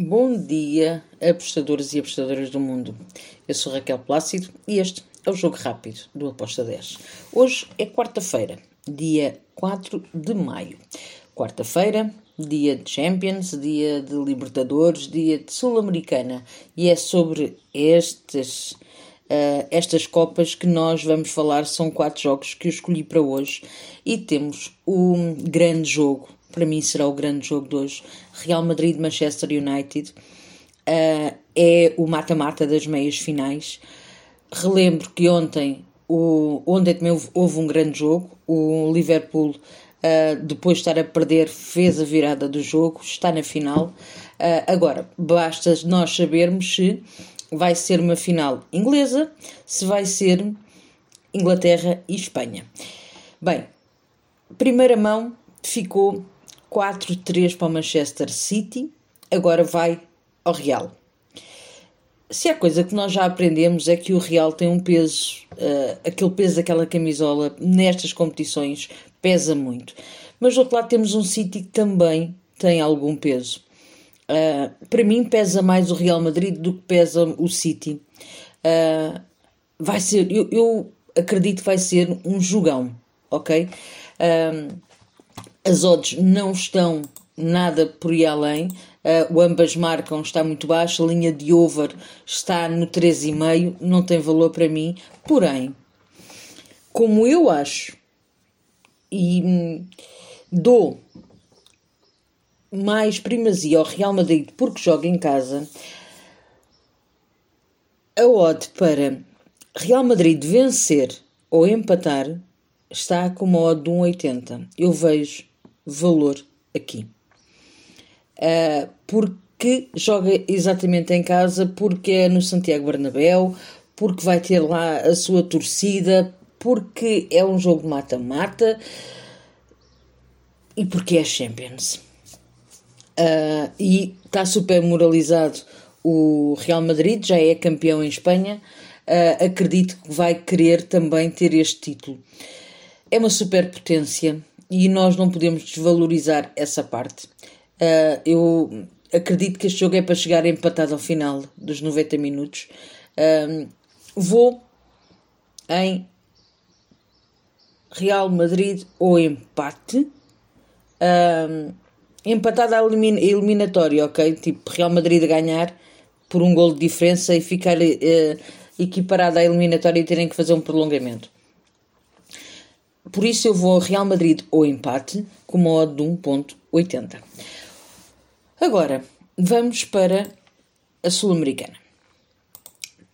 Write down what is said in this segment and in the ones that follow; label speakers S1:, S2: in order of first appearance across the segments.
S1: Bom dia, apostadores e apostadoras do mundo. Eu sou Raquel Plácido e este é o Jogo Rápido do Aposta 10. Hoje é quarta-feira, dia 4 de maio. Quarta-feira, dia de Champions, dia de Libertadores, dia de Sul-Americana. E é sobre estas, uh, estas Copas que nós vamos falar. São quatro jogos que eu escolhi para hoje e temos um grande jogo para mim será o grande jogo de hoje. Real Madrid-Manchester United. Uh, é o mata-mata das meias finais. Relembro que ontem, o, ontem também houve, houve um grande jogo. O Liverpool, uh, depois de estar a perder, fez a virada do jogo, está na final. Uh, agora, basta nós sabermos se vai ser uma final inglesa, se vai ser Inglaterra e Espanha. Bem, primeira mão ficou 4-3 para o Manchester City, agora vai ao Real. Se há coisa que nós já aprendemos é que o Real tem um peso, uh, aquele peso daquela camisola nestas competições pesa muito. Mas do outro lado temos um City que também tem algum peso. Uh, para mim pesa mais o Real Madrid do que pesa o City. Uh, vai ser, eu, eu, acredito que vai ser um jogão, ok? Uh, as odds não estão nada por aí além. Uh, o ambas marcam está muito baixo, a linha de over está no 3,5, não tem valor para mim. Porém, como eu acho e hum, dou mais primazia ao Real Madrid porque joga em casa, a odd para Real Madrid vencer ou empatar está com uma odd de 1,80. Eu vejo valor aqui. Uh, porque joga exatamente em casa, porque é no Santiago Bernabéu, porque vai ter lá a sua torcida, porque é um jogo mata-mata e porque é Champions. Uh, e está super moralizado o Real Madrid, já é campeão em Espanha. Uh, acredito que vai querer também ter este título. É uma superpotência, e nós não podemos desvalorizar essa parte. Uh, eu acredito que este jogo é para chegar empatado ao final dos 90 minutos. Uh, vou em Real Madrid ou empate. Uh, à elimin eliminatória, ok? Tipo, Real Madrid a ganhar por um gol de diferença e ficar uh, equiparado à eliminatória e terem que fazer um prolongamento. Por isso eu vou ao Real Madrid ou empate com uma odd de 1.80. Agora, vamos para a Sul-Americana.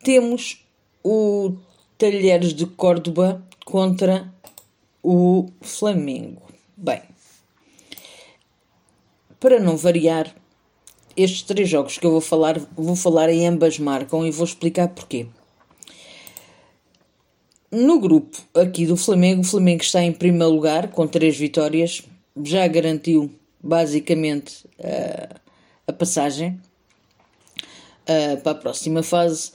S1: Temos o Talheres de Córdoba contra o Flamengo. Bem, para não variar, estes três jogos que eu vou falar, vou falar em ambas marcam e vou explicar porquê. No grupo aqui do Flamengo, o Flamengo está em primeiro lugar com três vitórias, já garantiu basicamente uh, a passagem uh, para a próxima fase.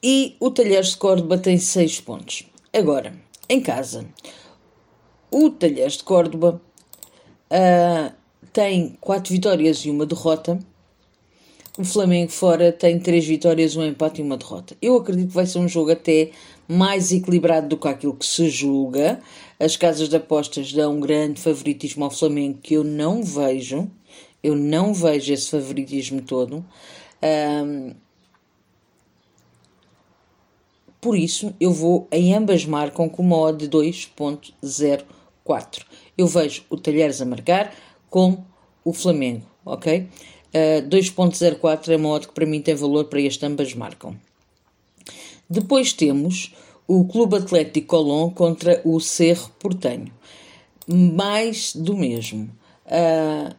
S1: E o Talheres de Córdoba tem seis pontos. Agora, em casa, o Talheres de Córdoba uh, tem quatro vitórias e uma derrota. O Flamengo fora tem três vitórias, um empate e uma derrota. Eu acredito que vai ser um jogo até mais equilibrado do que aquilo que se julga. As casas de apostas dão um grande favoritismo ao Flamengo que eu não vejo. Eu não vejo esse favoritismo todo. Um, por isso, eu vou em ambas marcam com uma odd de 2.04. Eu vejo o Talheres a marcar com o Flamengo, ok? Uh, 2.04 é uma odd que para mim tem valor para este ambas marcam. Depois temos o Clube Atlético Colón contra o Cerro Portenho. Mais do mesmo. Uh,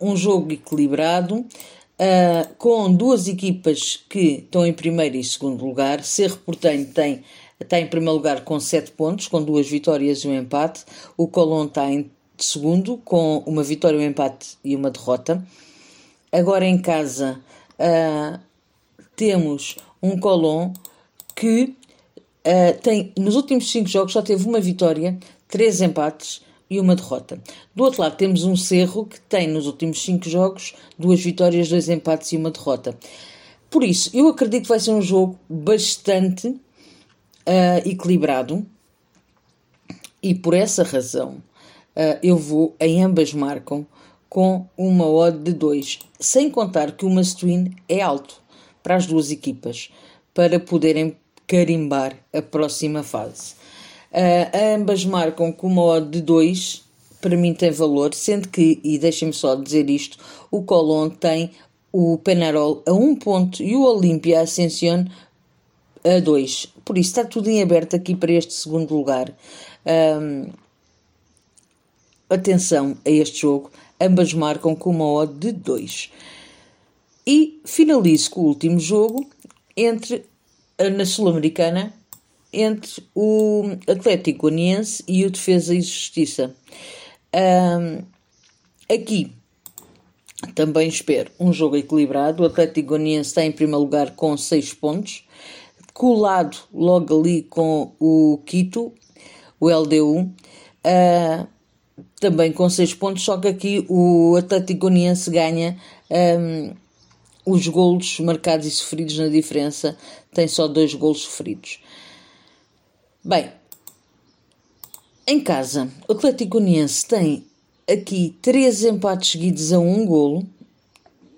S1: um jogo equilibrado, uh, com duas equipas que estão em primeiro e segundo lugar. Cerro Portenho tem, está em primeiro lugar com 7 pontos, com duas vitórias e um empate. O Colón está em segundo, com uma vitória, um empate e uma derrota. Agora em casa uh, temos um Colón que uh, tem, nos últimos cinco jogos só teve uma vitória, três empates e uma derrota. Do outro lado temos um Cerro que tem nos últimos cinco jogos duas vitórias, dois empates e uma derrota. Por isso, eu acredito que vai ser um jogo bastante uh, equilibrado e por essa razão eu vou em ambas marcam com uma odd de 2, sem contar que o must win é alto para as duas equipas para poderem carimbar a próxima fase. Uh, ambas marcam com uma odd de 2, para mim tem valor, sendo que, e deixem-me só dizer isto, o Colón tem o Penarol a 1 um ponto e o Olímpia Ascension a 2. Por isso está tudo em aberto aqui para este segundo lugar. Um, atenção a este jogo, ambas marcam com uma odd de 2. E finalizo com o último jogo entre na Sul-Americana entre o Atlético Goianiense e o Defesa e Justiça. Um, aqui também espero um jogo equilibrado. O Atlético Goianiense está em primeiro lugar com 6 pontos, colado logo ali com o Quito, o LDU, uh, também com 6 pontos, só que aqui o Atlético Goianiense ganha um, os golos marcados e sofridos na diferença, tem só dois golos sofridos. Bem, em casa, o Atlético Uniense tem aqui três empates seguidos a um golo,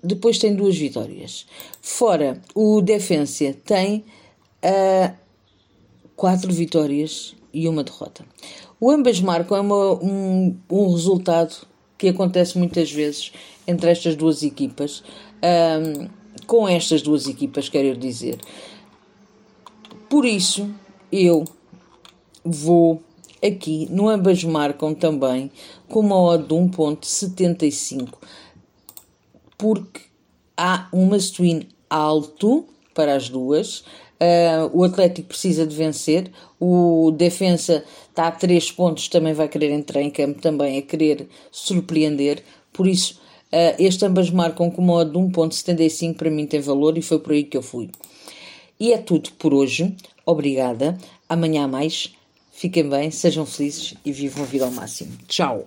S1: depois tem duas vitórias. Fora, o Defensa tem uh, quatro vitórias e uma derrota. O ambas marcam é uma, um, um resultado que acontece muitas vezes entre estas duas equipas, um, com estas duas equipas, quero dizer. Por isso, eu vou aqui, no ambas marcam também com uma odd de 1.75, porque há um must win alto para as duas. Uh, o Atlético precisa de vencer, o Defensa está a 3 pontos, também vai querer entrar em campo, também a querer surpreender, por isso uh, este ambas marcam com uma odd de 1.75 para mim tem valor e foi por aí que eu fui. E é tudo por hoje, obrigada, amanhã mais. Fiquem bem, sejam felizes e vivam a vida ao máximo. Tchau!